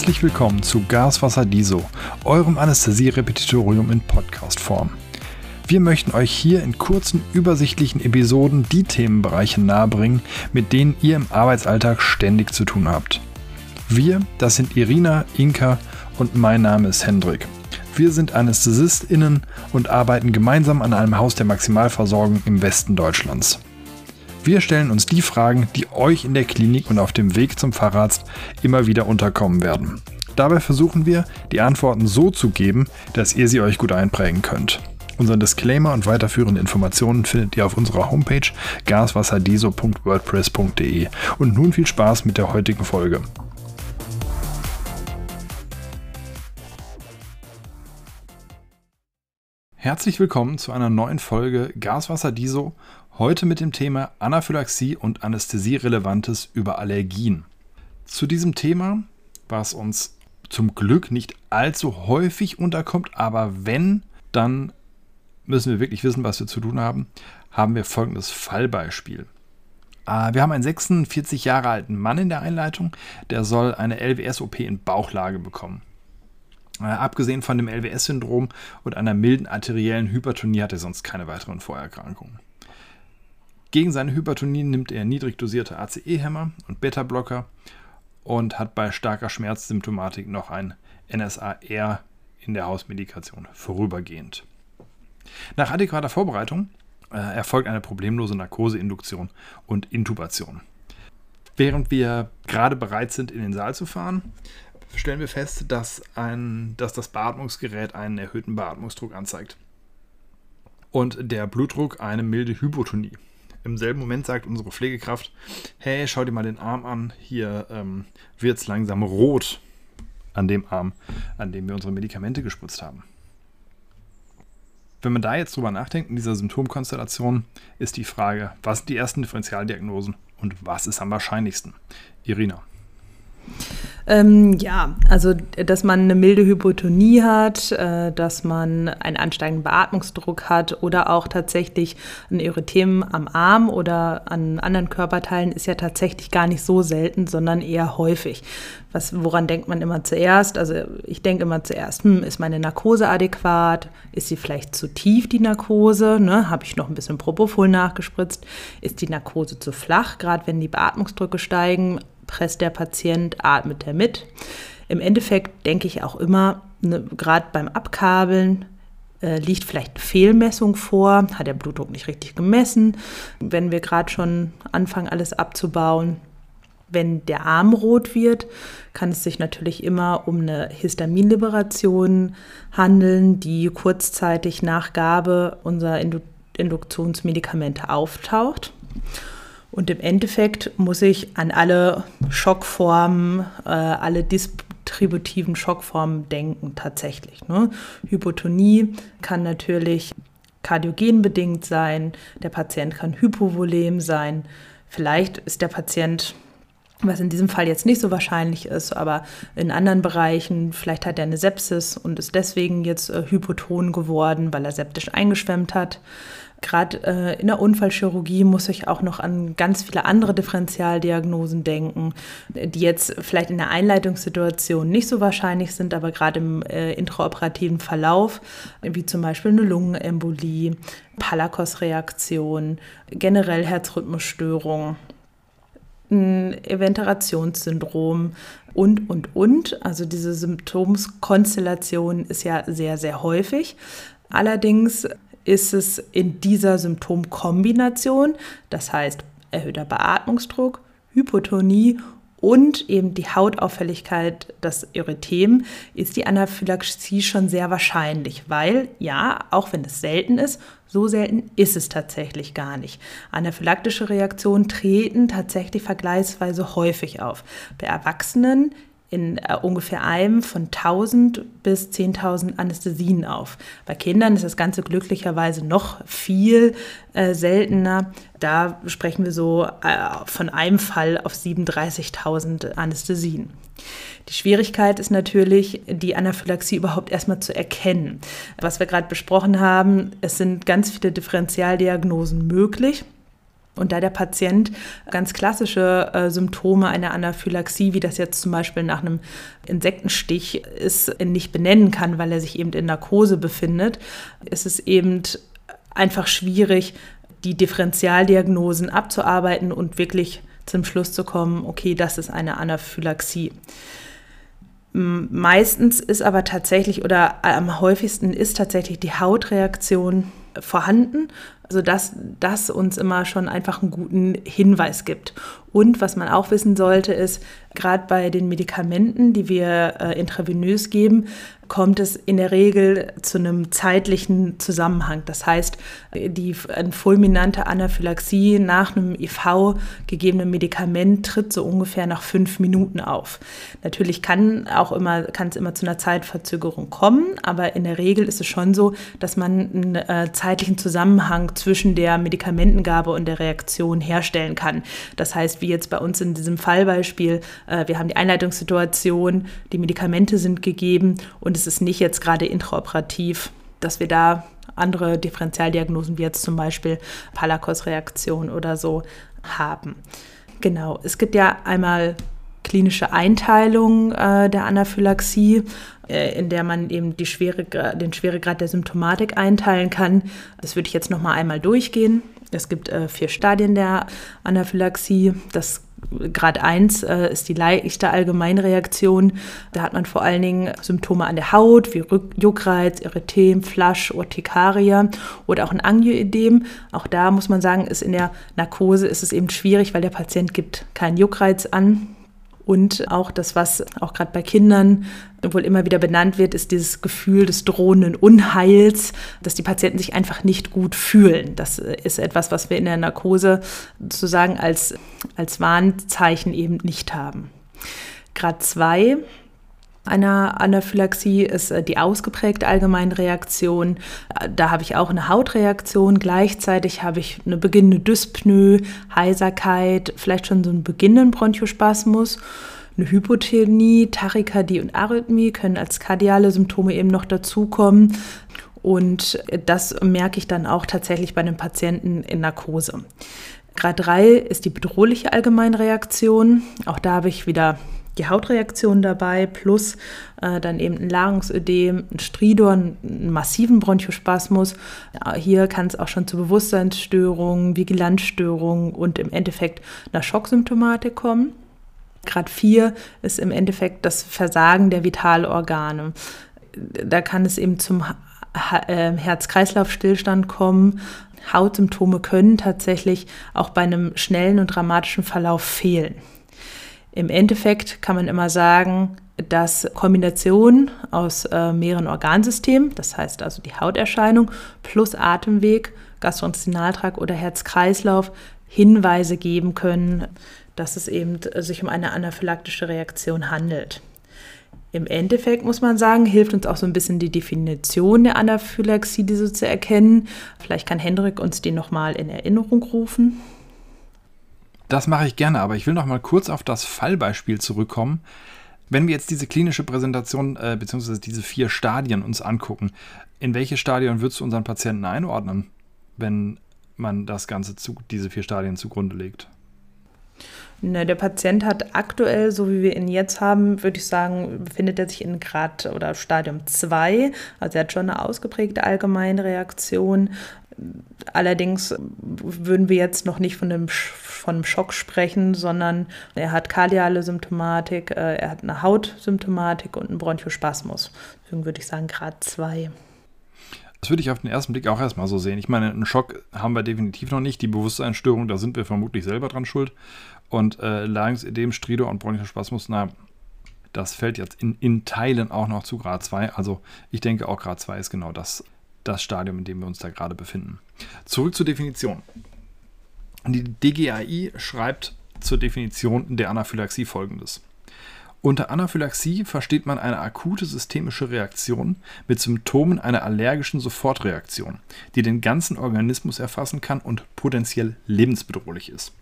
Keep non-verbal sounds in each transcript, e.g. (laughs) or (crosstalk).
Herzlich willkommen zu Gaswasser Diso, eurem Anästhesie-Repetitorium in Podcast-Form. Wir möchten euch hier in kurzen, übersichtlichen Episoden die Themenbereiche nahebringen, mit denen ihr im Arbeitsalltag ständig zu tun habt. Wir, das sind Irina, Inka und mein Name ist Hendrik. Wir sind AnästhesistInnen und arbeiten gemeinsam an einem Haus der Maximalversorgung im Westen Deutschlands. Wir stellen uns die Fragen, die euch in der Klinik und auf dem Weg zum Facharzt immer wieder unterkommen werden. Dabei versuchen wir, die Antworten so zu geben, dass ihr sie euch gut einprägen könnt. Unseren Disclaimer und weiterführende Informationen findet ihr auf unserer Homepage gaswasserdeso.wordpress.de. Und nun viel Spaß mit der heutigen Folge. Herzlich willkommen zu einer neuen Folge Gaswasser Diso Heute mit dem Thema Anaphylaxie und Anästhesierelevantes über Allergien. Zu diesem Thema, was uns zum Glück nicht allzu häufig unterkommt, aber wenn, dann müssen wir wirklich wissen, was wir zu tun haben, haben wir folgendes Fallbeispiel. Ah, wir haben einen 46 Jahre alten Mann in der Einleitung, der soll eine LWS-OP in Bauchlage bekommen. Äh, abgesehen von dem LWS-Syndrom und einer milden arteriellen Hypertonie hat er sonst keine weiteren Vorerkrankungen. Gegen seine Hypertonie nimmt er niedrig dosierte ACE-Hämmer und Beta-Blocker und hat bei starker Schmerzsymptomatik noch ein NSAR in der Hausmedikation vorübergehend. Nach adäquater Vorbereitung äh, erfolgt eine problemlose Narkoseinduktion und Intubation. Während wir gerade bereit sind, in den Saal zu fahren, stellen wir fest, dass, ein, dass das Beatmungsgerät einen erhöhten Beatmungsdruck anzeigt und der Blutdruck eine milde Hypotonie. Im selben Moment sagt unsere Pflegekraft, hey, schau dir mal den Arm an, hier ähm, wird es langsam rot an dem Arm, an dem wir unsere Medikamente gespritzt haben. Wenn man da jetzt drüber nachdenkt, in dieser Symptomkonstellation, ist die Frage, was sind die ersten Differentialdiagnosen und was ist am wahrscheinlichsten? Irina. Ähm, ja, also dass man eine milde Hypotonie hat, äh, dass man einen ansteigenden Beatmungsdruck hat oder auch tatsächlich ein Erythem am Arm oder an anderen Körperteilen ist ja tatsächlich gar nicht so selten, sondern eher häufig. Was, woran denkt man immer zuerst? Also ich denke immer zuerst, hm, ist meine Narkose adäquat? Ist sie vielleicht zu tief, die Narkose? Ne? Habe ich noch ein bisschen Propofol nachgespritzt? Ist die Narkose zu flach, gerade wenn die Beatmungsdrücke steigen? Presst der Patient, atmet er mit. Im Endeffekt denke ich auch immer, ne, gerade beim Abkabeln, äh, liegt vielleicht Fehlmessung vor, hat der Blutdruck nicht richtig gemessen. Wenn wir gerade schon anfangen, alles abzubauen, wenn der Arm rot wird, kann es sich natürlich immer um eine Histaminliberation handeln, die kurzzeitig nach Gabe unserer Induktionsmedikamente auftaucht. Und im Endeffekt muss ich an alle Schockformen, äh, alle distributiven Schockformen denken tatsächlich. Ne? Hypotonie kann natürlich kardiogenbedingt sein, der Patient kann hypovolem sein, vielleicht ist der Patient was in diesem Fall jetzt nicht so wahrscheinlich ist, aber in anderen Bereichen, vielleicht hat er eine Sepsis und ist deswegen jetzt äh, hypoton geworden, weil er septisch eingeschwemmt hat. Gerade äh, in der Unfallchirurgie muss ich auch noch an ganz viele andere Differentialdiagnosen denken, die jetzt vielleicht in der Einleitungssituation nicht so wahrscheinlich sind, aber gerade im äh, intraoperativen Verlauf, wie zum Beispiel eine Lungenembolie, Palakos-Reaktion, generell Herzrhythmusstörung ein Eventarationssyndrom und, und, und. Also diese Symptomskonstellation ist ja sehr, sehr häufig. Allerdings ist es in dieser Symptomkombination, das heißt erhöhter Beatmungsdruck, Hypotonie und eben die Hautauffälligkeit, das Erythem, ist die Anaphylaxie schon sehr wahrscheinlich, weil ja, auch wenn es selten ist, so selten ist es tatsächlich gar nicht. Anaphylaktische Reaktionen treten tatsächlich vergleichsweise häufig auf. Bei Erwachsenen in äh, ungefähr einem von 1000 bis 10.000 Anästhesien auf. Bei Kindern ist das Ganze glücklicherweise noch viel äh, seltener. Da sprechen wir so äh, von einem Fall auf 37.000 Anästhesien. Die Schwierigkeit ist natürlich, die Anaphylaxie überhaupt erstmal zu erkennen. Was wir gerade besprochen haben, es sind ganz viele Differentialdiagnosen möglich. Und da der Patient ganz klassische äh, Symptome einer Anaphylaxie, wie das jetzt zum Beispiel nach einem Insektenstich ist, nicht benennen kann, weil er sich eben in Narkose befindet, ist es eben einfach schwierig, die Differentialdiagnosen abzuarbeiten und wirklich zum Schluss zu kommen, okay, das ist eine Anaphylaxie. Meistens ist aber tatsächlich oder am häufigsten ist tatsächlich die Hautreaktion vorhanden, sodass das uns immer schon einfach einen guten Hinweis gibt. Und was man auch wissen sollte, ist, gerade bei den Medikamenten, die wir äh, intravenös geben, kommt es in der Regel zu einem zeitlichen Zusammenhang. Das heißt, die eine fulminante Anaphylaxie nach einem IV gegebenen Medikament tritt so ungefähr nach fünf Minuten auf. Natürlich kann auch immer, kann es immer zu einer Zeitverzögerung kommen, aber in der Regel ist es schon so, dass man einen äh, zeitlichen Zusammenhang zwischen der Medikamentengabe und der Reaktion herstellen kann. Das heißt, wie jetzt bei uns in diesem Fallbeispiel, äh, wir haben die Einleitungssituation, die Medikamente sind gegeben und es ist nicht jetzt gerade intraoperativ, dass wir da andere Differentialdiagnosen wie jetzt zum Beispiel Palakos-Reaktion oder so haben. Genau, es gibt ja einmal klinische Einteilung äh, der Anaphylaxie, äh, in der man eben die Schwere, den Schweregrad der Symptomatik einteilen kann. Das würde ich jetzt noch mal einmal durchgehen. Es gibt äh, vier Stadien der Anaphylaxie. Das Grad 1 äh, ist die leichte Allgemeinreaktion. Da hat man vor allen Dingen Symptome an der Haut wie Juckreiz, Erythem, Flasch, Urtikaria oder auch ein Angioedem. Auch da muss man sagen, ist in der Narkose ist es eben schwierig, weil der Patient gibt keinen Juckreiz an. Und auch das, was auch gerade bei Kindern wohl immer wieder benannt wird, ist dieses Gefühl des drohenden Unheils, dass die Patienten sich einfach nicht gut fühlen. Das ist etwas, was wir in der Narkose sozusagen als, als Warnzeichen eben nicht haben. Grad 2 einer Anaphylaxie ist äh, die ausgeprägte Allgemeinreaktion. Da habe ich auch eine Hautreaktion. Gleichzeitig habe ich eine beginnende Dyspnoe, Heiserkeit, vielleicht schon so einen beginnenden Bronchospasmus. Eine Hypotonie, Tachykardie und Arrhythmie können als kardiale Symptome eben noch dazukommen. Und das merke ich dann auch tatsächlich bei einem Patienten in Narkose. Grad 3 ist die bedrohliche Allgemeinreaktion. Auch da habe ich wieder die Hautreaktion dabei, plus äh, dann eben ein Lagerungsödem, ein Stridor, einen massiven Bronchospasmus. Hier kann es auch schon zu Bewusstseinsstörungen, Vigilantstörungen und im Endeffekt einer Schocksymptomatik kommen. Grad 4 ist im Endeffekt das Versagen der Vitalorgane. Da kann es eben zum äh, Herz-Kreislauf-Stillstand kommen. Hautsymptome können tatsächlich auch bei einem schnellen und dramatischen Verlauf fehlen. Im Endeffekt kann man immer sagen, dass Kombination aus äh, mehreren Organsystemen, das heißt also die Hauterscheinung plus Atemweg, Gastrointestinaltrakt oder Herz-Kreislauf Hinweise geben können, dass es eben sich um eine anaphylaktische Reaktion handelt. Im Endeffekt muss man sagen, hilft uns auch so ein bisschen die Definition der Anaphylaxie, diese zu erkennen. Vielleicht kann Hendrik uns die nochmal in Erinnerung rufen. Das mache ich gerne, aber ich will noch mal kurz auf das Fallbeispiel zurückkommen. Wenn wir jetzt diese klinische Präsentation äh, bzw. diese vier Stadien uns angucken, in welche Stadien würdest du unseren Patienten einordnen, wenn man das Ganze zu, diese vier Stadien zugrunde legt? Ne, der Patient hat aktuell, so wie wir ihn jetzt haben, würde ich sagen, befindet er sich in Grad oder Stadium 2. Also er hat schon eine ausgeprägte Allgemeinreaktion. Allerdings würden wir jetzt noch nicht von einem, von einem Schock sprechen, sondern er hat kardiale Symptomatik, äh, er hat eine Hautsymptomatik und einen Bronchospasmus. Deswegen würde ich sagen Grad 2. Das würde ich auf den ersten Blick auch erstmal so sehen. Ich meine, einen Schock haben wir definitiv noch nicht. Die Bewusstseinsstörung, da sind wir vermutlich selber dran schuld. Und äh, Larynxödem, Stridor und Bronchospasmus, na, das fällt jetzt in, in Teilen auch noch zu Grad 2. Also ich denke auch Grad 2 ist genau das, das Stadium, in dem wir uns da gerade befinden. Zurück zur Definition. Die DGAI schreibt zur Definition der Anaphylaxie folgendes. Unter Anaphylaxie versteht man eine akute systemische Reaktion mit Symptomen einer allergischen Sofortreaktion, die den ganzen Organismus erfassen kann und potenziell lebensbedrohlich ist.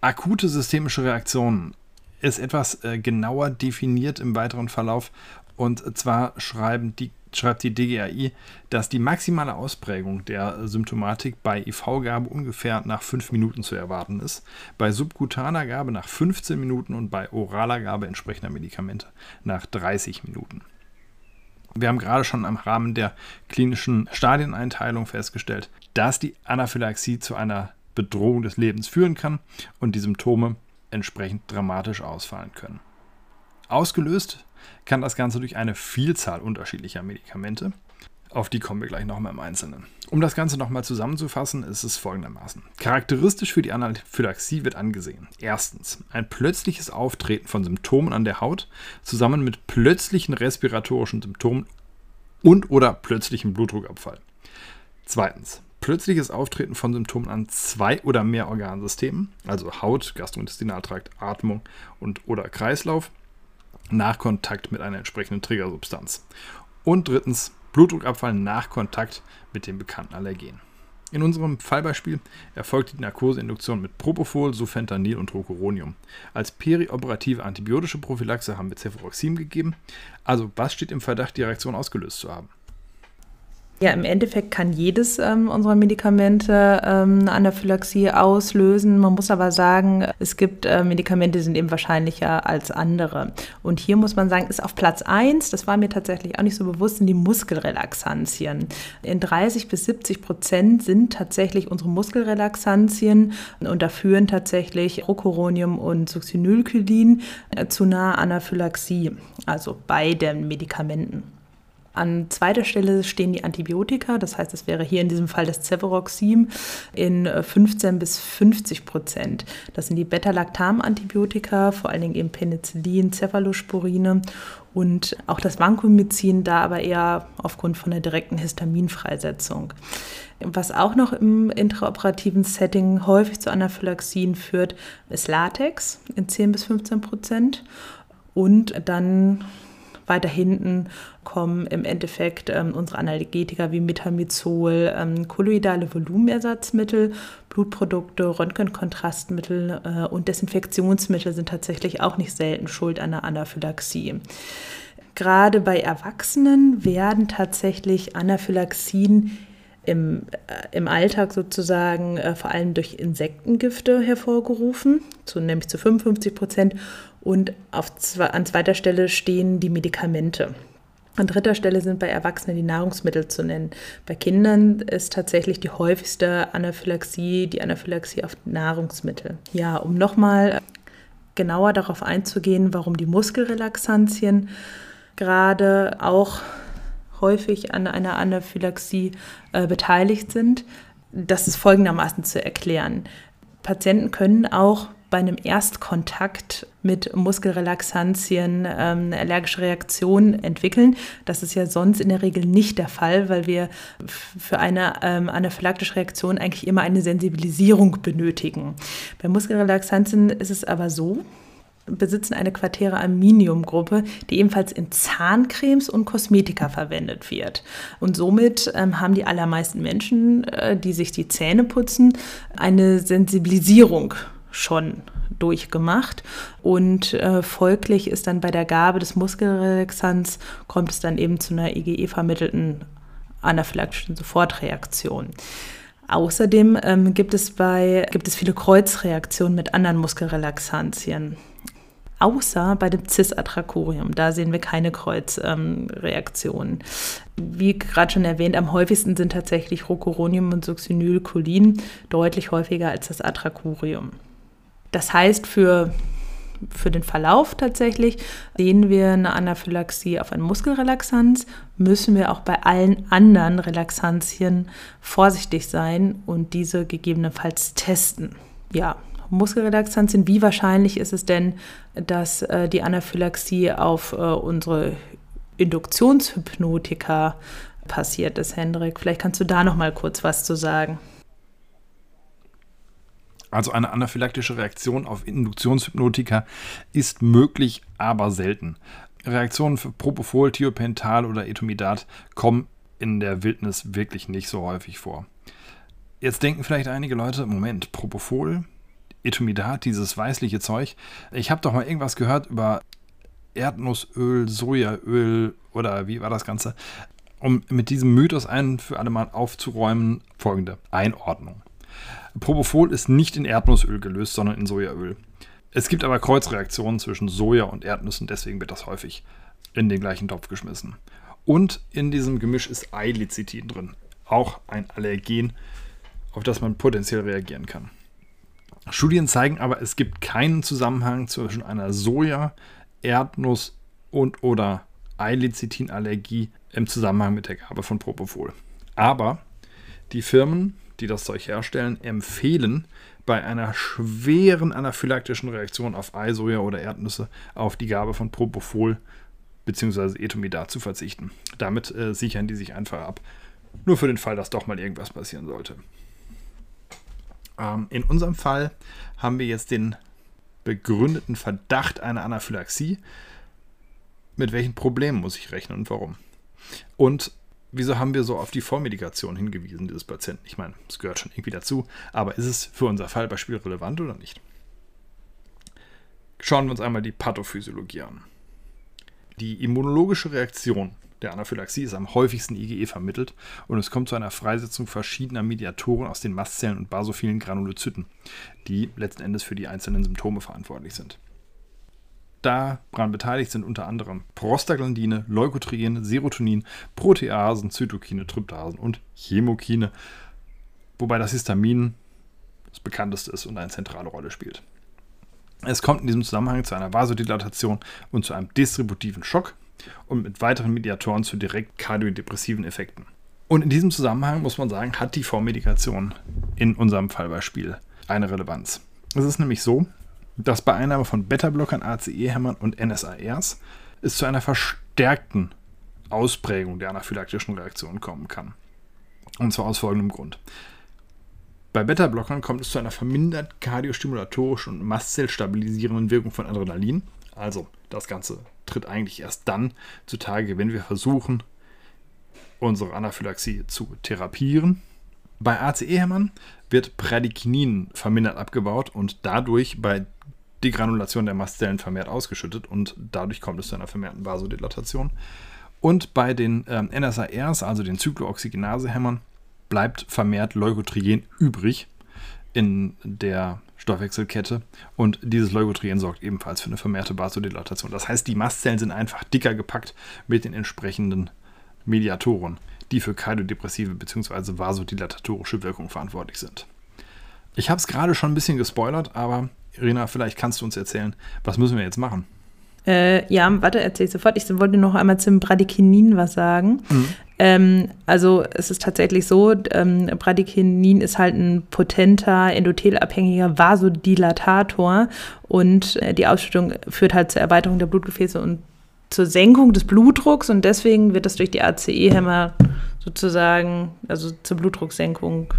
Akute systemische Reaktion ist etwas äh, genauer definiert im weiteren Verlauf und zwar schreiben die schreibt die DGAI, dass die maximale Ausprägung der Symptomatik bei IV-Gabe ungefähr nach 5 Minuten zu erwarten ist, bei subkutaner Gabe nach 15 Minuten und bei oraler Gabe entsprechender Medikamente nach 30 Minuten. Wir haben gerade schon im Rahmen der klinischen Stadieneinteilung festgestellt, dass die Anaphylaxie zu einer Bedrohung des Lebens führen kann und die Symptome entsprechend dramatisch ausfallen können. Ausgelöst kann das Ganze durch eine Vielzahl unterschiedlicher Medikamente. Auf die kommen wir gleich nochmal im Einzelnen. Um das Ganze nochmal zusammenzufassen, ist es folgendermaßen. Charakteristisch für die Anaphylaxie wird angesehen. Erstens, ein plötzliches Auftreten von Symptomen an der Haut zusammen mit plötzlichen respiratorischen Symptomen und oder plötzlichem Blutdruckabfall. Zweitens, plötzliches Auftreten von Symptomen an zwei oder mehr Organsystemen, also Haut, Gastrointestinaltrakt, Atmung und oder Kreislauf nach Kontakt mit einer entsprechenden Triggersubstanz. Und drittens, Blutdruckabfall nach Kontakt mit dem bekannten Allergen. In unserem Fallbeispiel erfolgt die Narkoseinduktion mit Propofol, Sufentanil und Rocuronium. Als perioperative antibiotische Prophylaxe haben wir Cefuroxim gegeben. Also, was steht im Verdacht, die Reaktion ausgelöst zu haben? Ja, im Endeffekt kann jedes ähm, unserer Medikamente ähm, eine Anaphylaxie auslösen. Man muss aber sagen, es gibt äh, Medikamente, die sind eben wahrscheinlicher als andere. Und hier muss man sagen, ist auf Platz 1, das war mir tatsächlich auch nicht so bewusst, sind die Muskelrelaxantien. In 30 bis 70 Prozent sind tatsächlich unsere Muskelrelaxantien und da führen tatsächlich Rocuronium und Succinylchylin äh, zu einer Anaphylaxie, also bei den Medikamenten. An zweiter Stelle stehen die Antibiotika, das heißt, es wäre hier in diesem Fall das Cefuroxim in 15 bis 50 Prozent. Das sind die Beta-Lactam-Antibiotika, vor allen Dingen eben Penicillin, Cephalosporine und auch das Vancomycin, da aber eher aufgrund von der direkten Histaminfreisetzung. Was auch noch im intraoperativen Setting häufig zu Anaphylaxien führt, ist Latex in 10 bis 15 Prozent und dann weiter hinten kommen im Endeffekt ähm, unsere Analgetika wie Metamizol, ähm, kolloidale Volumenersatzmittel, Blutprodukte, Röntgenkontrastmittel äh, und Desinfektionsmittel sind tatsächlich auch nicht selten schuld an einer Anaphylaxie. Gerade bei Erwachsenen werden tatsächlich Anaphylaxien im, äh, im Alltag sozusagen äh, vor allem durch Insektengifte hervorgerufen, zu, nämlich zu 55 Prozent und auf, an zweiter Stelle stehen die Medikamente. An dritter Stelle sind bei Erwachsenen die Nahrungsmittel zu nennen. Bei Kindern ist tatsächlich die häufigste Anaphylaxie die Anaphylaxie auf Nahrungsmittel. Ja, um nochmal genauer darauf einzugehen, warum die Muskelrelaxantien gerade auch häufig an einer Anaphylaxie äh, beteiligt sind. Das ist folgendermaßen zu erklären. Patienten können auch bei einem Erstkontakt mit Muskelrelaxantien ähm, eine allergische Reaktion entwickeln. Das ist ja sonst in der Regel nicht der Fall, weil wir für eine ähm, anaphylaktische Reaktion eigentlich immer eine Sensibilisierung benötigen. Bei Muskelrelaxantien ist es aber so, besitzen eine Quartäre Aminiumgruppe, die ebenfalls in Zahncremes und Kosmetika verwendet wird. Und somit ähm, haben die allermeisten Menschen, äh, die sich die Zähne putzen, eine Sensibilisierung schon durchgemacht und äh, folglich ist dann bei der Gabe des Muskelrelaxants kommt es dann eben zu einer IgE-vermittelten anaphylaktischen Sofortreaktion. Außerdem ähm, gibt, es bei, gibt es viele Kreuzreaktionen mit anderen Muskelrelaxantien. Außer bei dem Cis-Atracurium, da sehen wir keine Kreuzreaktionen. Ähm, Wie gerade schon erwähnt, am häufigsten sind tatsächlich Rocuronium und Succinylcholin deutlich häufiger als das Atracurium. Das heißt, für, für den Verlauf tatsächlich sehen wir eine Anaphylaxie auf eine Muskelrelaxanz, müssen wir auch bei allen anderen Relaxantien vorsichtig sein und diese gegebenenfalls testen. Ja, Muskelrelaxantien, wie wahrscheinlich ist es denn, dass äh, die Anaphylaxie auf äh, unsere Induktionshypnotika passiert ist, Hendrik? Vielleicht kannst du da noch mal kurz was zu sagen. Also eine anaphylaktische Reaktion auf Induktionshypnotika ist möglich, aber selten. Reaktionen für Propofol, Thiopental oder Etomidat kommen in der Wildnis wirklich nicht so häufig vor. Jetzt denken vielleicht einige Leute, Moment, Propofol, Etomidat, dieses weißliche Zeug. Ich habe doch mal irgendwas gehört über Erdnussöl, Sojaöl oder wie war das Ganze? Um mit diesem Mythos ein für alle Mal aufzuräumen, folgende Einordnung. Propofol ist nicht in Erdnussöl gelöst, sondern in Sojaöl. Es gibt aber Kreuzreaktionen zwischen Soja und Erdnüssen, deswegen wird das häufig in den gleichen Topf geschmissen. Und in diesem Gemisch ist Eilecithin drin, auch ein Allergen, auf das man potenziell reagieren kann. Studien zeigen aber, es gibt keinen Zusammenhang zwischen einer Soja, Erdnuss und oder Eilecithin-Allergie im Zusammenhang mit der Gabe von Propofol. Aber die Firmen, die das Zeug herstellen, empfehlen bei einer schweren anaphylaktischen Reaktion auf Ei, Soja oder Erdnüsse auf die Gabe von Propofol bzw. Etomidat zu verzichten. Damit äh, sichern die sich einfach ab. Nur für den Fall, dass doch mal irgendwas passieren sollte. Ähm, in unserem Fall haben wir jetzt den begründeten Verdacht einer Anaphylaxie. Mit welchen Problemen muss ich rechnen und warum? Und wieso haben wir so auf die Vormedikation hingewiesen dieses Patienten? Ich meine, es gehört schon irgendwie dazu, aber ist es für unser Fallbeispiel relevant oder nicht? Schauen wir uns einmal die Pathophysiologie an. Die immunologische Reaktion der Anaphylaxie ist am häufigsten IgE vermittelt und es kommt zu einer Freisetzung verschiedener Mediatoren aus den Mastzellen und basophilen Granulozyten, die letzten Endes für die einzelnen Symptome verantwortlich sind. Daran beteiligt sind unter anderem Prostaglandine, Leukotriene, Serotonin, Proteasen, Zytokine, Tryptasen und Chemokine, wobei das Histamin das bekannteste ist und eine zentrale Rolle spielt. Es kommt in diesem Zusammenhang zu einer Vasodilatation und zu einem distributiven Schock und mit weiteren Mediatoren zu direkt kardiodepressiven Effekten. Und in diesem Zusammenhang muss man sagen, hat die Vormedikation in unserem Fallbeispiel eine Relevanz. Es ist nämlich so, dass bei Einnahme von Beta-Blockern, ACE-Hämmern und NSARs es zu einer verstärkten Ausprägung der anaphylaktischen Reaktion kommen kann. Und zwar aus folgendem Grund. Bei Beta-Blockern kommt es zu einer vermindert kardiostimulatorischen und mastzellstabilisierenden Wirkung von Adrenalin. Also das Ganze tritt eigentlich erst dann zutage, wenn wir versuchen, unsere Anaphylaxie zu therapieren. Bei ACE-Hämmern wird Prädikinin vermindert abgebaut und dadurch bei Degranulation der Mastzellen vermehrt ausgeschüttet und dadurch kommt es zu einer vermehrten Vasodilatation. Und bei den ähm, NSARs, also den Zyklooxygenase-Hämmern, bleibt vermehrt Leukotrien übrig in der Stoffwechselkette und dieses Leukotrien sorgt ebenfalls für eine vermehrte Vasodilatation. Das heißt, die Mastzellen sind einfach dicker gepackt mit den entsprechenden Mediatoren, die für kardiodepressive bzw. vasodilatorische Wirkung verantwortlich sind. Ich habe es gerade schon ein bisschen gespoilert, aber Irina, vielleicht kannst du uns erzählen, was müssen wir jetzt machen? Äh, ja, warte, erzähl ich sofort. Ich wollte noch einmal zum Bradykinin was sagen. Mhm. Ähm, also es ist tatsächlich so, ähm, Bradykinin ist halt ein potenter, endothelabhängiger Vasodilatator und äh, die Ausschüttung führt halt zur Erweiterung der Blutgefäße und zur Senkung des Blutdrucks und deswegen wird das durch die ACE-Hämmer sozusagen, also zur Blutdrucksenkung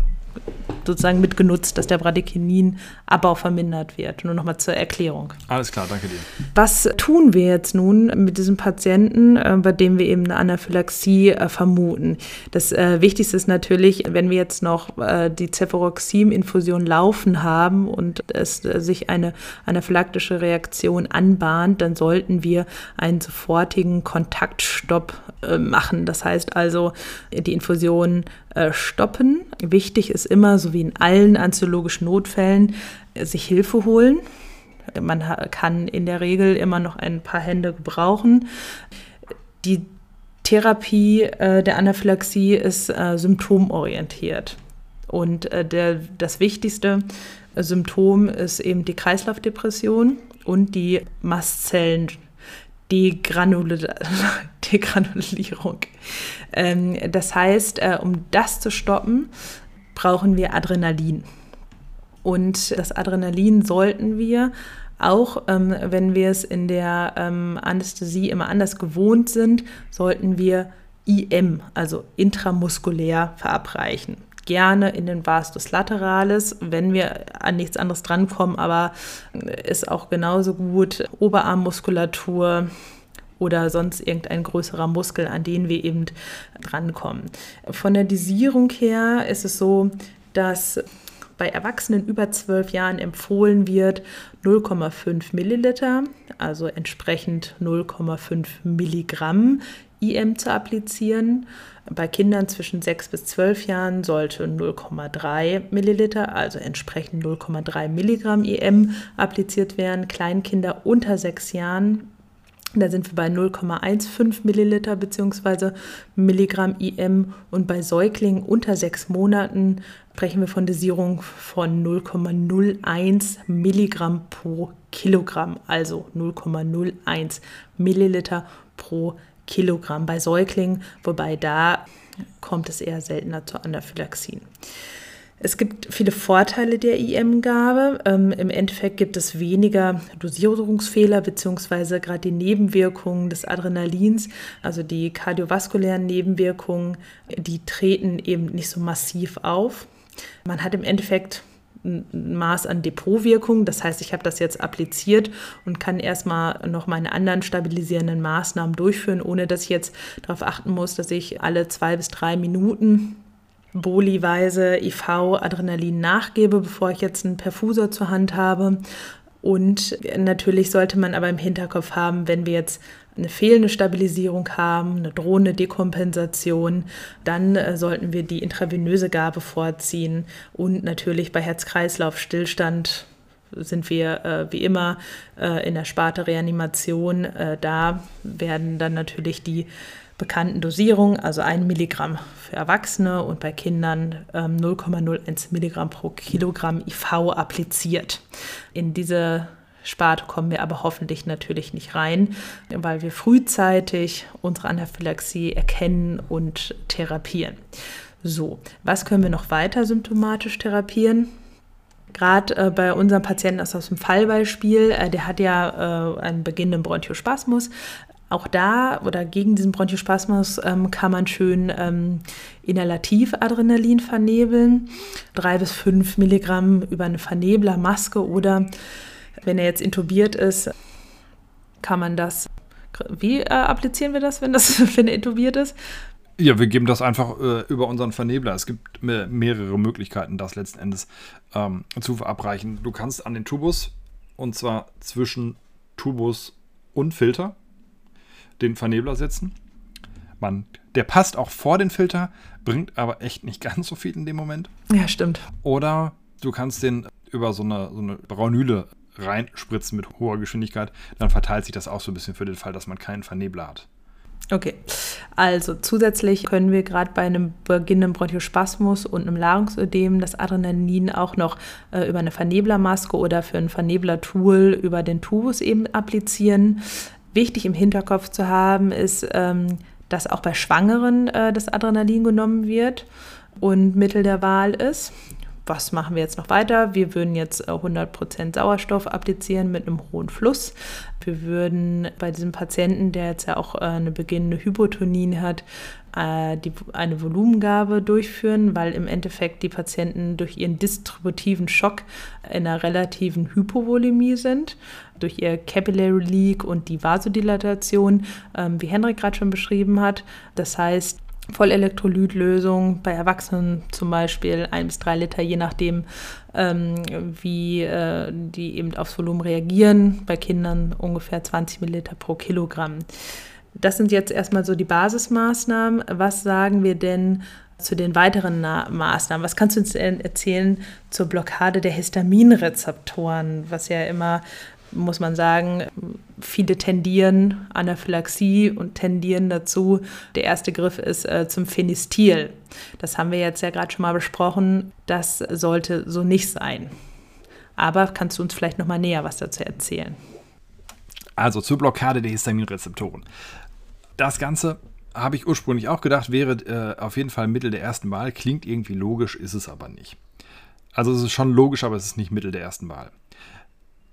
sozusagen mitgenutzt, dass der Bradykinin-Abbau vermindert wird. Nur nochmal zur Erklärung. Alles klar, danke dir. Was tun wir jetzt nun mit diesem Patienten, äh, bei dem wir eben eine Anaphylaxie äh, vermuten? Das äh, Wichtigste ist natürlich, wenn wir jetzt noch die Cefuroxim-Infusion laufen haben und es sich eine anaphylaktische Reaktion anbahnt, dann sollten wir einen sofortigen Kontaktstopp machen. Das heißt also, die Infusion stoppen. Wichtig ist immer, so wie in allen antiologischen Notfällen, sich Hilfe holen. Man kann in der Regel immer noch ein paar Hände gebrauchen. Die Therapie äh, der Anaphylaxie ist äh, symptomorientiert. Und äh, der, das wichtigste Symptom ist eben die Kreislaufdepression und die Mastzellen. (laughs) Degranulierung. Ähm, das heißt, äh, um das zu stoppen, brauchen wir Adrenalin. Und das Adrenalin sollten wir auch ähm, wenn wir es in der ähm, Anästhesie immer anders gewohnt sind, sollten wir IM, also intramuskulär, verabreichen. Gerne in den Vastus lateralis, wenn wir an nichts anderes drankommen, aber ist auch genauso gut Oberarmmuskulatur, oder sonst irgendein größerer Muskel, an den wir eben drankommen. Von der Dosierung her ist es so, dass bei Erwachsenen über 12 Jahren empfohlen wird 0,5 Milliliter, also entsprechend 0,5 Milligramm IM zu applizieren. Bei Kindern zwischen 6 bis 12 Jahren sollte 0,3 Milliliter, also entsprechend 0,3 Milligramm IM appliziert werden. Kleinkinder unter 6 Jahren da sind wir bei 0,15 Milliliter bzw. Milligramm IM und bei Säuglingen unter sechs Monaten sprechen wir von Dosierung von 0,01 Milligramm pro Kilogramm, also 0,01 Milliliter pro Kilogramm bei Säuglingen, wobei da kommt es eher seltener zur Anaphylaxien. Es gibt viele Vorteile der IM-Gabe. Ähm, Im Endeffekt gibt es weniger Dosierungsfehler beziehungsweise gerade die Nebenwirkungen des Adrenalins, also die kardiovaskulären Nebenwirkungen, die treten eben nicht so massiv auf. Man hat im Endeffekt Maß an Depotwirkung. Das heißt, ich habe das jetzt appliziert und kann erstmal noch meine anderen stabilisierenden Maßnahmen durchführen, ohne dass ich jetzt darauf achten muss, dass ich alle zwei bis drei Minuten boliweise IV-Adrenalin nachgebe, bevor ich jetzt einen Perfusor zur Hand habe. Und natürlich sollte man aber im Hinterkopf haben, wenn wir jetzt eine fehlende Stabilisierung haben, eine drohende Dekompensation, dann äh, sollten wir die intravenöse Gabe vorziehen. Und natürlich bei Herz-Kreislauf-Stillstand sind wir äh, wie immer äh, in der Sparte Reanimation. Äh, da werden dann natürlich die bekannten Dosierungen, also ein Milligramm für Erwachsene und bei Kindern ähm, 0,01 Milligramm pro Kilogramm IV appliziert. In diese Sparte kommen wir aber hoffentlich natürlich nicht rein, weil wir frühzeitig unsere Anaphylaxie erkennen und therapieren. So, was können wir noch weiter symptomatisch therapieren? Gerade äh, bei unserem Patienten ist aus dem Fallbeispiel, äh, der hat ja äh, einen beginnenden Bronchospasmus, auch da oder gegen diesen Bronchospasmus ähm, kann man schön ähm, inhalativ Adrenalin vernebeln. Drei bis fünf Milligramm über eine Verneblermaske oder wenn er jetzt intubiert ist, kann man das. Wie äh, applizieren wir das, wenn das (laughs) wenn er intubiert ist? Ja, wir geben das einfach äh, über unseren Vernebler. Es gibt me mehrere Möglichkeiten, das letzten Endes ähm, zu verabreichen. Du kannst an den Tubus und zwar zwischen Tubus und Filter den Vernebler setzen. Man, der passt auch vor den Filter, bringt aber echt nicht (laughs) ganz so viel in dem Moment. Ja, stimmt. Oder du kannst den über so eine, so eine Braunüle reinspritzen mit hoher Geschwindigkeit. Dann verteilt sich das auch so ein bisschen für den Fall, dass man keinen Vernebler hat. Okay, also zusätzlich können wir gerade bei einem beginnenden Bronchospasmus und einem Larynxödem das Adrenalin auch noch äh, über eine Verneblermaske oder für ein Verneblertool über den Tubus eben applizieren wichtig im Hinterkopf zu haben, ist, ähm, dass auch bei Schwangeren äh, das Adrenalin genommen wird und Mittel der Wahl ist. Was machen wir jetzt noch weiter? Wir würden jetzt 100% äh, Sauerstoff applizieren mit einem hohen Fluss. Wir würden bei diesem Patienten, der jetzt ja auch äh, eine beginnende Hypotonie hat, äh, die, eine Volumengabe durchführen, weil im Endeffekt die Patienten durch ihren distributiven Schock in einer relativen Hypovolemie sind, durch ihr Capillary Leak und die Vasodilatation, ähm, wie Henrik gerade schon beschrieben hat. Das heißt, Vollelektrolytlösung bei Erwachsenen zum Beispiel ein bis drei Liter, je nachdem, ähm, wie äh, die eben aufs Volumen reagieren. Bei Kindern ungefähr 20 Milliliter pro Kilogramm. Das sind jetzt erstmal so die Basismaßnahmen. Was sagen wir denn zu den weiteren Maßnahmen? Was kannst du uns erzählen zur Blockade der Histaminrezeptoren, was ja immer muss man sagen, viele tendieren Anaphylaxie und tendieren dazu. Der erste Griff ist äh, zum Phenistil. Das haben wir jetzt ja gerade schon mal besprochen. Das sollte so nicht sein. Aber kannst du uns vielleicht noch mal näher was dazu erzählen? Also zur Blockade der Histaminrezeptoren. Das Ganze habe ich ursprünglich auch gedacht, wäre äh, auf jeden Fall Mittel der ersten Wahl. Klingt irgendwie logisch, ist es aber nicht. Also es ist schon logisch, aber es ist nicht Mittel der ersten Wahl.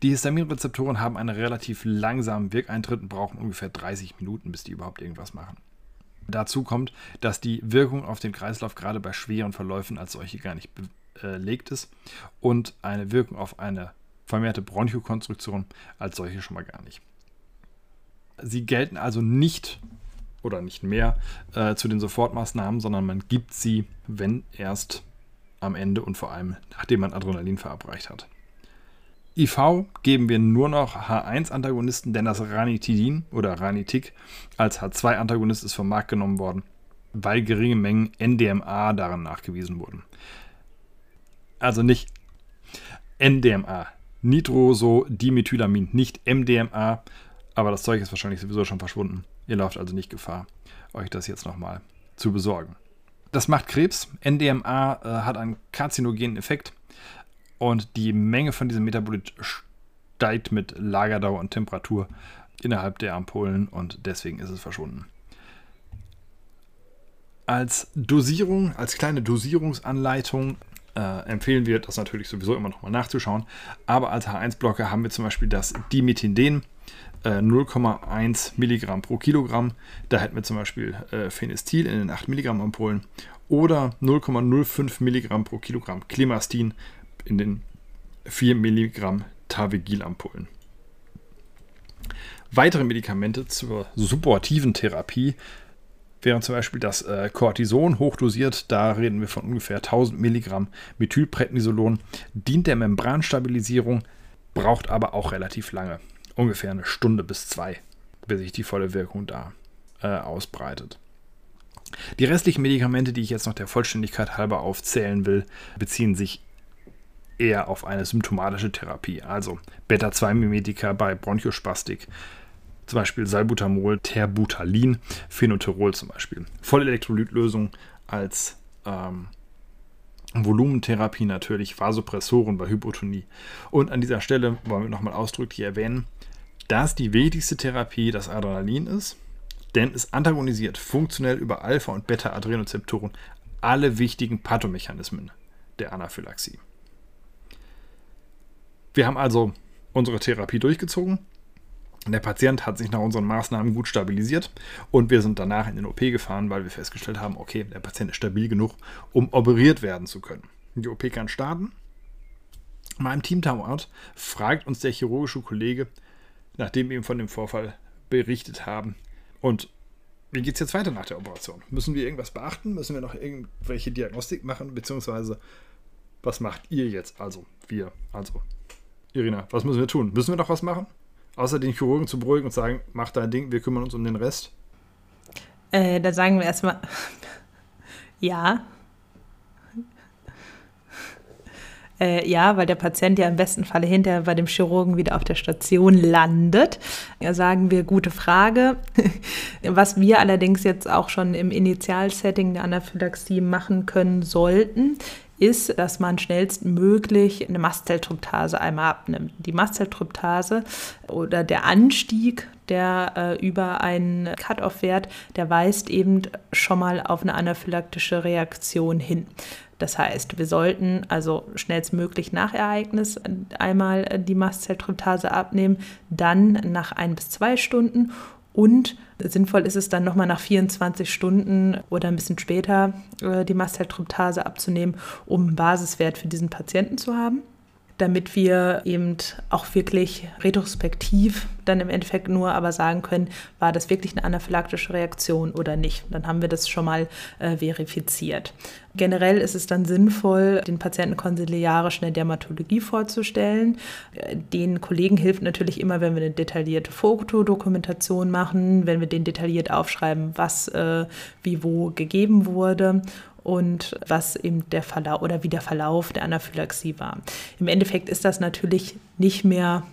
Die Histaminrezeptoren haben einen relativ langsamen Wirkeintritt und brauchen ungefähr 30 Minuten, bis die überhaupt irgendwas machen. Dazu kommt, dass die Wirkung auf den Kreislauf gerade bei schweren Verläufen als solche gar nicht belegt ist und eine Wirkung auf eine vermehrte Bronchokonstruktion als solche schon mal gar nicht. Sie gelten also nicht oder nicht mehr äh, zu den Sofortmaßnahmen, sondern man gibt sie, wenn erst am Ende und vor allem nachdem man Adrenalin verabreicht hat. IV geben wir nur noch H1-Antagonisten, denn das Ranitidin oder Ranitik als H2-Antagonist ist vom Markt genommen worden, weil geringe Mengen NDMA daran nachgewiesen wurden. Also nicht NDMA, Nitrosodimethylamin, nicht MDMA, aber das Zeug ist wahrscheinlich sowieso schon verschwunden. Ihr lauft also nicht Gefahr, euch das jetzt nochmal zu besorgen. Das macht Krebs. NDMA äh, hat einen karzinogenen Effekt und die Menge von diesem Metabolit steigt mit Lagerdauer und Temperatur innerhalb der Ampullen und deswegen ist es verschwunden. Als Dosierung, als kleine Dosierungsanleitung äh, empfehlen wir das natürlich sowieso immer nochmal nachzuschauen. Aber als H1-Blocker haben wir zum Beispiel das Dimethinden, äh, 0,1 Milligramm pro Kilogramm. Da hätten wir zum Beispiel äh, Phenestil in den 8 Milligramm Ampullen oder 0,05 Milligramm pro Kilogramm Klimastin in den 4 Milligramm Tavegil-Ampullen. Weitere Medikamente zur supportiven Therapie wären zum Beispiel das äh, Cortison hochdosiert, da reden wir von ungefähr 1000 Milligramm Methylprednisolon, dient der Membranstabilisierung, braucht aber auch relativ lange, ungefähr eine Stunde bis zwei, bis sich die volle Wirkung da äh, ausbreitet. Die restlichen Medikamente, die ich jetzt noch der Vollständigkeit halber aufzählen will, beziehen sich eher auf eine symptomatische Therapie, also Beta-2-Mimetika bei Bronchospastik, zum Beispiel Salbutamol, Terbutalin, Phenoterol zum Beispiel. Vollelektrolytlösung als ähm, Volumentherapie natürlich, Vasopressoren bei Hypotonie. Und an dieser Stelle wollen wir nochmal ausdrücklich erwähnen, dass die wichtigste Therapie das Adrenalin ist, denn es antagonisiert funktionell über Alpha- und Beta-Adrenozeptoren alle wichtigen Pathomechanismen der Anaphylaxie. Wir haben also unsere Therapie durchgezogen. Der Patient hat sich nach unseren Maßnahmen gut stabilisiert und wir sind danach in den OP gefahren, weil wir festgestellt haben, okay, der Patient ist stabil genug, um operiert werden zu können. Die OP kann starten. Mal im Teamtimeout fragt uns der chirurgische Kollege, nachdem wir ihm von dem Vorfall berichtet haben, und wie geht es jetzt weiter nach der Operation? Müssen wir irgendwas beachten? Müssen wir noch irgendwelche Diagnostik machen? Beziehungsweise, was macht ihr jetzt? Also, wir, also Irina, was müssen wir tun? Müssen wir doch was machen? Außer den Chirurgen zu beruhigen und sagen, mach dein Ding, wir kümmern uns um den Rest? Äh, da sagen wir erstmal, (laughs) ja. (laughs) Äh, ja, weil der Patient ja im besten Falle hinterher bei dem Chirurgen wieder auf der Station landet. Da sagen wir, gute Frage. (laughs) Was wir allerdings jetzt auch schon im Initialsetting der Anaphylaxie machen können sollten, ist, dass man schnellstmöglich eine Mastzelltryptase einmal abnimmt. Die Mastzelltryptase oder der Anstieg der äh, über einen Cut-off-Wert, der weist eben schon mal auf eine anaphylaktische Reaktion hin. Das heißt, wir sollten also schnellstmöglich nach Ereignis einmal die Mastzelltryptase abnehmen, dann nach ein bis zwei Stunden und sinnvoll ist es dann nochmal nach 24 Stunden oder ein bisschen später äh, die Mastzelltryptase abzunehmen, um einen Basiswert für diesen Patienten zu haben damit wir eben auch wirklich retrospektiv dann im Endeffekt nur aber sagen können, war das wirklich eine anaphylaktische Reaktion oder nicht. Dann haben wir das schon mal äh, verifiziert. Generell ist es dann sinnvoll, den Patienten konsiliarisch eine Dermatologie vorzustellen. Den Kollegen hilft natürlich immer, wenn wir eine detaillierte Fotodokumentation machen, wenn wir den detailliert aufschreiben, was äh, wie wo gegeben wurde und was eben der Verlauf oder wie der Verlauf der Anaphylaxie war. Im Endeffekt ist das natürlich nicht mehr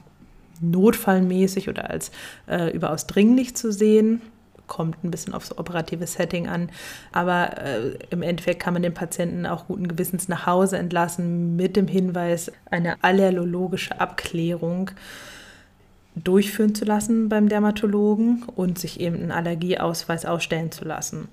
notfallmäßig oder als äh, überaus dringlich zu sehen. Kommt ein bisschen aufs operative Setting an. Aber äh, im Endeffekt kann man den Patienten auch guten Gewissens nach Hause entlassen mit dem Hinweis, eine allergologische Abklärung durchführen zu lassen beim Dermatologen und sich eben einen Allergieausweis ausstellen zu lassen.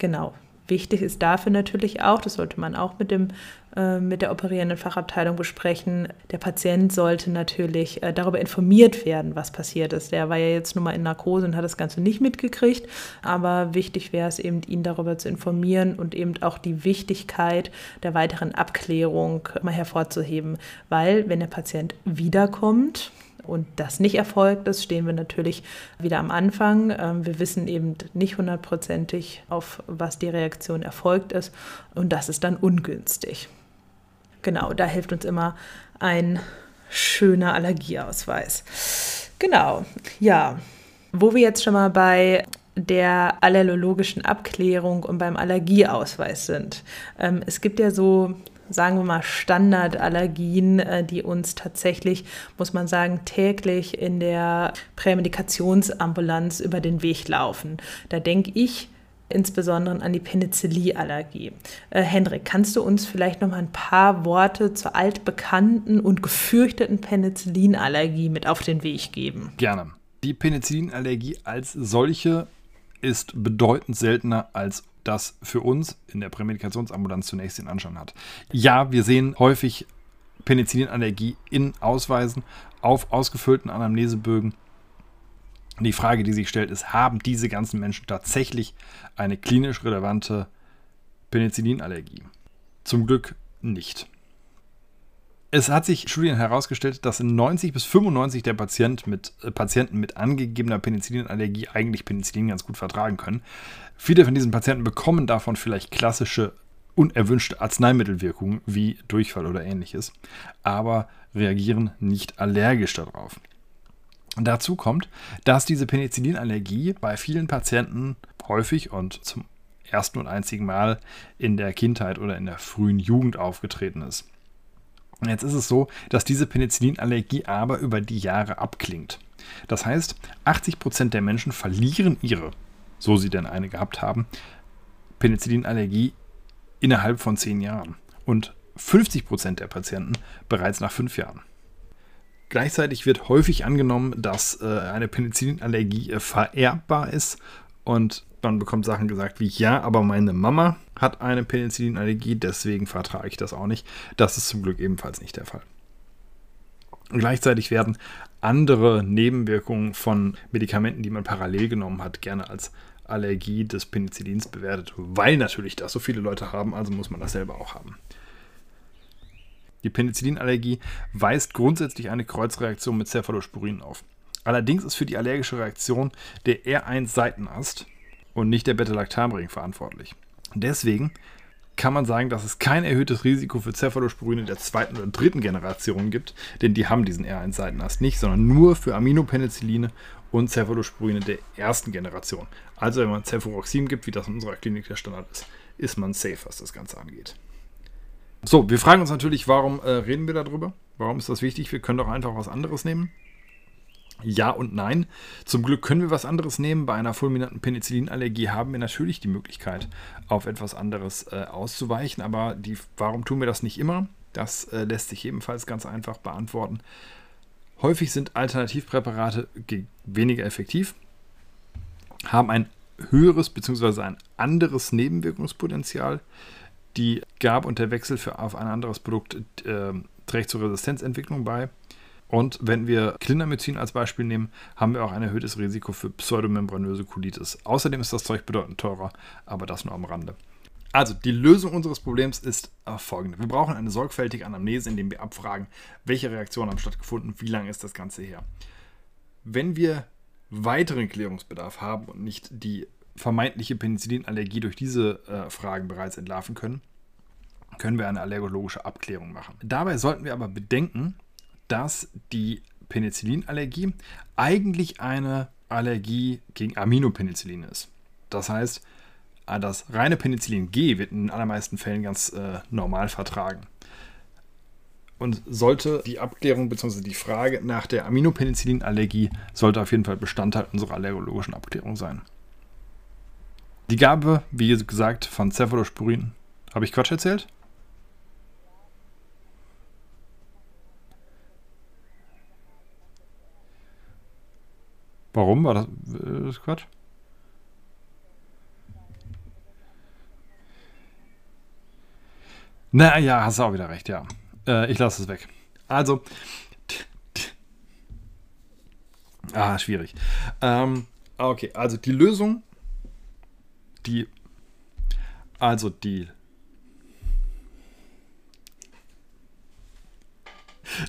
Genau, Wichtig ist dafür natürlich auch, das sollte man auch mit, dem, äh, mit der operierenden Fachabteilung besprechen, der Patient sollte natürlich äh, darüber informiert werden, was passiert ist. Der war ja jetzt nur mal in Narkose und hat das Ganze nicht mitgekriegt, aber wichtig wäre es eben, ihn darüber zu informieren und eben auch die Wichtigkeit der weiteren Abklärung mal hervorzuheben, weil wenn der Patient wiederkommt, und das nicht erfolgt ist, stehen wir natürlich wieder am Anfang. Ähm, wir wissen eben nicht hundertprozentig, auf was die Reaktion erfolgt ist und das ist dann ungünstig. Genau, da hilft uns immer ein schöner Allergieausweis. Genau, ja. Wo wir jetzt schon mal bei der allergologischen Abklärung und beim Allergieausweis sind. Ähm, es gibt ja so sagen wir mal, Standardallergien, äh, die uns tatsächlich, muss man sagen, täglich in der Prämedikationsambulanz über den Weg laufen. Da denke ich insbesondere an die Penicillinallergie. Äh, Hendrik, kannst du uns vielleicht noch mal ein paar Worte zur altbekannten und gefürchteten Penicillinallergie mit auf den Weg geben? Gerne. Die Penicillinallergie als solche ist bedeutend seltener als das für uns in der Prämedikationsambulanz zunächst den Anschein hat. Ja, wir sehen häufig Penicillinallergie in Ausweisen auf ausgefüllten Anamnesebögen. Die Frage, die sich stellt, ist, haben diese ganzen Menschen tatsächlich eine klinisch relevante Penicillinallergie? Zum Glück nicht. Es hat sich Studien herausgestellt, dass in 90 bis 95 der Patient mit, äh, Patienten mit angegebener Penicillinallergie eigentlich Penicillin ganz gut vertragen können. Viele von diesen Patienten bekommen davon vielleicht klassische unerwünschte Arzneimittelwirkungen wie Durchfall oder ähnliches, aber reagieren nicht allergisch darauf. Dazu kommt, dass diese Penicillinallergie bei vielen Patienten häufig und zum ersten und einzigen Mal in der Kindheit oder in der frühen Jugend aufgetreten ist. Jetzt ist es so, dass diese Penicillinallergie aber über die Jahre abklingt. Das heißt, 80% der Menschen verlieren ihre, so sie denn eine gehabt haben, Penicillinallergie innerhalb von 10 Jahren und 50% der Patienten bereits nach 5 Jahren. Gleichzeitig wird häufig angenommen, dass äh, eine Penicillinallergie äh, vererbbar ist und man bekommt Sachen gesagt wie, ja, aber meine Mama hat eine Penicillinallergie, deswegen vertrage ich das auch nicht. Das ist zum Glück ebenfalls nicht der Fall. Gleichzeitig werden andere Nebenwirkungen von Medikamenten, die man parallel genommen hat, gerne als Allergie des Penicillins bewertet, weil natürlich das so viele Leute haben, also muss man das selber auch haben. Die Penicillinallergie weist grundsätzlich eine Kreuzreaktion mit Cephalosporin auf. Allerdings ist für die allergische Reaktion der R1-Seitenast und nicht der Beta-Lactamring verantwortlich. Deswegen kann man sagen, dass es kein erhöhtes Risiko für Cephalosporine der zweiten oder dritten Generation gibt, denn die haben diesen R1-Seitenast nicht, sondern nur für Aminopenicilline und Cephalosporine der ersten Generation. Also wenn man Cefuroxim gibt, wie das in unserer Klinik der Standard ist, ist man safe, was das Ganze angeht. So, wir fragen uns natürlich, warum äh, reden wir darüber? Warum ist das wichtig? Wir können doch einfach was anderes nehmen. Ja und nein. Zum Glück können wir was anderes nehmen. Bei einer fulminanten Penicillinallergie haben wir natürlich die Möglichkeit, auf etwas anderes äh, auszuweichen. Aber die, warum tun wir das nicht immer? Das äh, lässt sich ebenfalls ganz einfach beantworten. Häufig sind Alternativpräparate weniger effektiv, haben ein höheres bzw. ein anderes Nebenwirkungspotenzial. Die Gabe und der Wechsel für auf ein anderes Produkt äh, trägt zur Resistenzentwicklung bei. Und wenn wir Clindamycin als Beispiel nehmen, haben wir auch ein erhöhtes Risiko für pseudomembranöse Colitis. Außerdem ist das Zeug bedeutend teurer, aber das nur am Rande. Also, die Lösung unseres Problems ist folgende. Wir brauchen eine sorgfältige Anamnese, indem wir abfragen, welche Reaktionen haben stattgefunden, wie lange ist das Ganze her. Wenn wir weiteren Klärungsbedarf haben und nicht die vermeintliche Penicillinallergie durch diese äh, Fragen bereits entlarven können, können wir eine allergologische Abklärung machen. Dabei sollten wir aber bedenken, dass die Penicillinallergie eigentlich eine Allergie gegen Aminopenicillin ist. Das heißt, das reine Penicillin G wird in den allermeisten Fällen ganz äh, normal vertragen. Und sollte die Abklärung bzw. die Frage nach der Aminopenicillinallergie sollte auf jeden Fall Bestandteil unserer allergologischen Abklärung sein. Die Gabe, wie gesagt, von Cephalosporin. Habe ich Quatsch erzählt? Warum war das, äh, das Quatsch? Na ja, hast du auch wieder recht, ja. Äh, ich lasse es weg. Also. Ah, schwierig. Ähm, okay, also die Lösung. Die. Also die.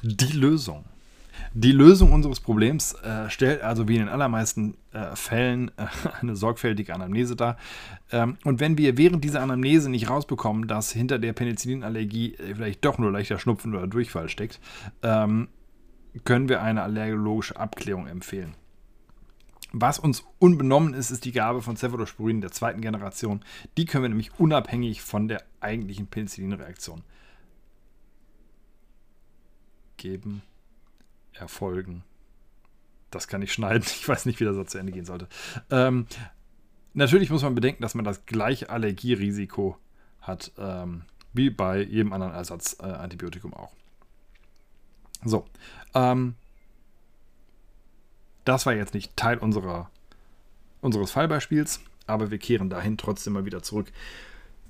Die Lösung die Lösung unseres Problems äh, stellt also wie in den allermeisten äh, Fällen äh, (laughs) eine sorgfältige Anamnese dar. Ähm, und wenn wir während dieser Anamnese nicht rausbekommen, dass hinter der Penicillinallergie äh, vielleicht doch nur leichter Schnupfen oder Durchfall steckt, ähm, können wir eine allergologische Abklärung empfehlen. Was uns unbenommen ist, ist die Gabe von Cephalosporin der zweiten Generation. Die können wir nämlich unabhängig von der eigentlichen Penicillinreaktion geben, erfolgen. Das kann ich schneiden. (laughs) Ich weiß nicht, wie der Satz zu Ende gehen sollte. Ähm, natürlich muss man bedenken, dass man das gleiche Allergierisiko hat, ähm, wie bei jedem anderen Ersatzantibiotikum äh, auch. So. Ähm, das war jetzt nicht Teil unserer, unseres Fallbeispiels, aber wir kehren dahin trotzdem mal wieder zurück.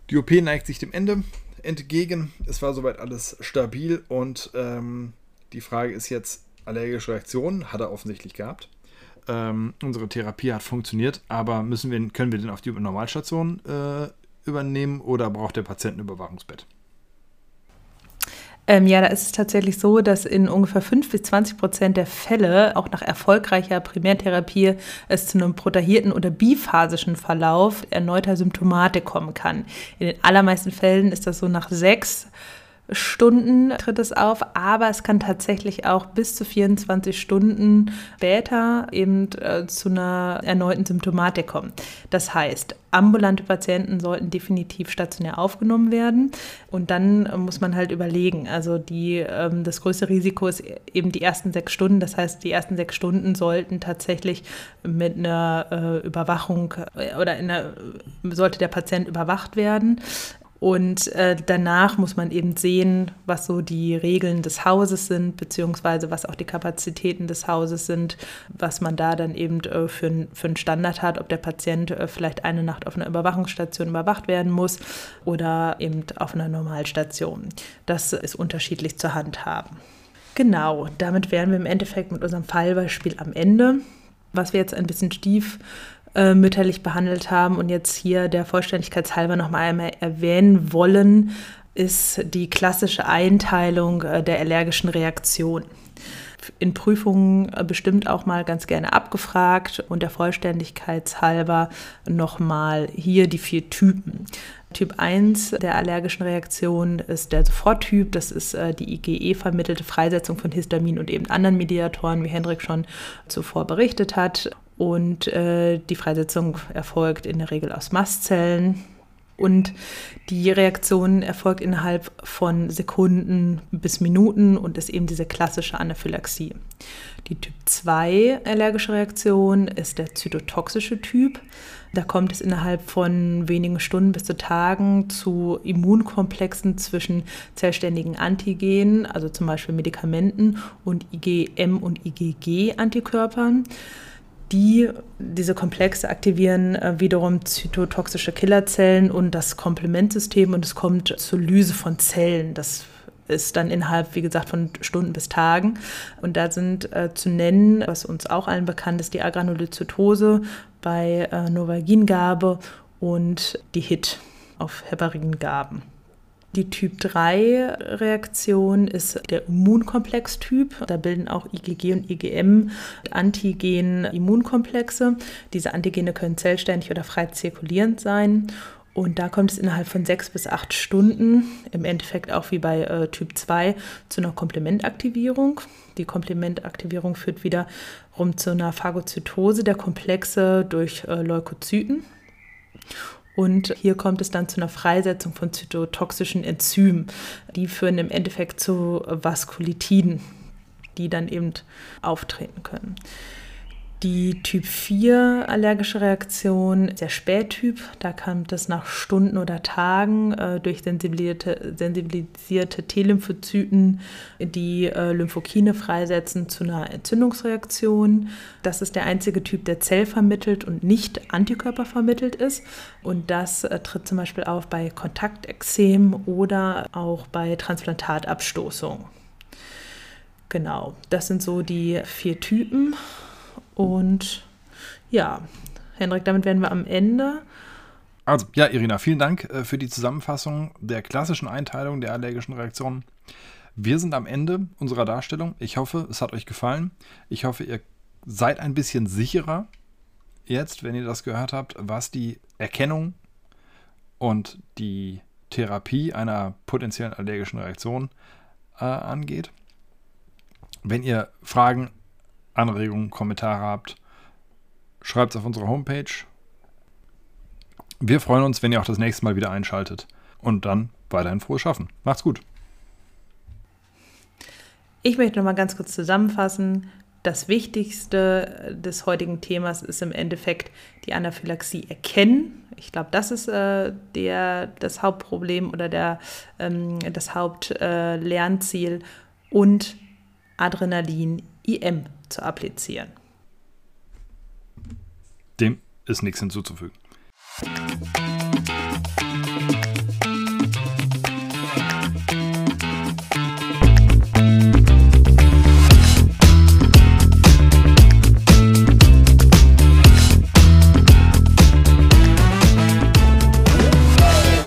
Die OP neigt sich dem Ende entgegen. Es war soweit alles stabil und ähm, die Frage ist jetzt, allergische Reaktionen hat er offensichtlich gehabt. Ähm, unsere Therapie hat funktioniert, aber müssen wir, können wir den auf die Normalstation äh, übernehmen oder braucht der Patient ein Überwachungsbett? Ähm, ja, da ist es tatsächlich so, dass in ungefähr 5 bis 20 Prozent der Fälle, auch nach erfolgreicher Primärtherapie, es zu einem protahierten oder biphasischen Verlauf erneuter Symptomatik kommen kann. In den allermeisten Fällen ist das so nach sechs Stunden tritt es auf, aber es kann tatsächlich auch bis zu 24 Stunden später eben äh, zu einer erneuten Symptomatik kommen. Das heißt, ambulante Patienten sollten definitiv stationär aufgenommen werden und dann äh, muss man halt überlegen. Also die, ähm, das größte Risiko ist eben die ersten sechs Stunden. Das heißt, die ersten sechs Stunden sollten tatsächlich mit einer äh, Überwachung oder einer, sollte der Patient überwacht werden. Und äh, danach muss man eben sehen, was so die Regeln des Hauses sind, beziehungsweise was auch die Kapazitäten des Hauses sind, was man da dann eben äh, für, für einen Standard hat, ob der Patient äh, vielleicht eine Nacht auf einer Überwachungsstation überwacht werden muss oder eben auf einer Normalstation. Das ist unterschiedlich zu handhaben. Genau, damit wären wir im Endeffekt mit unserem Fallbeispiel am Ende. Was wir jetzt ein bisschen stief äh, mütterlich behandelt haben und jetzt hier der Vollständigkeit halber noch mal einmal erwähnen wollen, ist die klassische Einteilung äh, der allergischen Reaktion. In Prüfungen äh, bestimmt auch mal ganz gerne abgefragt und der Vollständigkeit halber nochmal hier die vier Typen. Typ 1 der allergischen Reaktion ist der Soforttyp. Das ist äh, die IgE-vermittelte Freisetzung von Histamin und eben anderen Mediatoren, wie Hendrik schon zuvor berichtet hat. Und äh, die Freisetzung erfolgt in der Regel aus Mastzellen. Und die Reaktion erfolgt innerhalb von Sekunden bis Minuten und ist eben diese klassische Anaphylaxie. Die Typ 2 allergische Reaktion ist der zytotoxische Typ. Da kommt es innerhalb von wenigen Stunden bis zu Tagen zu Immunkomplexen zwischen zellständigen Antigenen, also zum Beispiel Medikamenten, und IgM und IgG-Antikörpern die, diese Komplexe aktivieren äh, wiederum zytotoxische Killerzellen und das Komplementsystem und es kommt zur Lyse von Zellen. Das ist dann innerhalb, wie gesagt, von Stunden bis Tagen. Und da sind äh, zu nennen, was uns auch allen bekannt ist, die Agranulozytose bei äh, Novagingabe und die HIT auf Heparingaben. Die Typ-3-Reaktion ist der Immunkomplex-Typ. Da bilden auch IgG und IgM Antigen-Immunkomplexe. Diese Antigene können zellständig oder frei zirkulierend sein. Und da kommt es innerhalb von sechs bis acht Stunden, im Endeffekt auch wie bei äh, Typ 2, zu einer Komplementaktivierung. Die Komplementaktivierung führt wiederum zu einer Phagozytose der Komplexe durch äh, Leukozyten. Und hier kommt es dann zu einer Freisetzung von zytotoxischen Enzymen. Die führen im Endeffekt zu Vaskulitiden, die dann eben auftreten können. Die Typ 4 allergische Reaktion der Spättyp. Da kommt es nach Stunden oder Tagen äh, durch sensibilisierte, sensibilisierte T-Lymphozyten, die äh, Lymphokine freisetzen, zu einer Entzündungsreaktion. Das ist der einzige Typ, der zellvermittelt und nicht antikörpervermittelt ist. Und das äh, tritt zum Beispiel auf bei Kontaktexem oder auch bei Transplantatabstoßung. Genau, das sind so die vier Typen. Und ja, Hendrik, damit werden wir am Ende. Also, ja, Irina, vielen Dank äh, für die Zusammenfassung der klassischen Einteilung der allergischen Reaktionen. Wir sind am Ende unserer Darstellung. Ich hoffe, es hat euch gefallen. Ich hoffe, ihr seid ein bisschen sicherer jetzt, wenn ihr das gehört habt, was die Erkennung und die Therapie einer potenziellen allergischen Reaktion äh, angeht. Wenn ihr Fragen, Anregungen, Kommentare habt, schreibt es auf unserer Homepage. Wir freuen uns, wenn ihr auch das nächste Mal wieder einschaltet. Und dann weiterhin frohes Schaffen. Macht's gut. Ich möchte noch mal ganz kurz zusammenfassen. Das Wichtigste des heutigen Themas ist im Endeffekt die Anaphylaxie erkennen. Ich glaube, das ist äh, der, das Hauptproblem oder der, ähm, das Hauptlernziel äh, und Adrenalin IM zu applizieren. Dem ist nichts hinzuzufügen.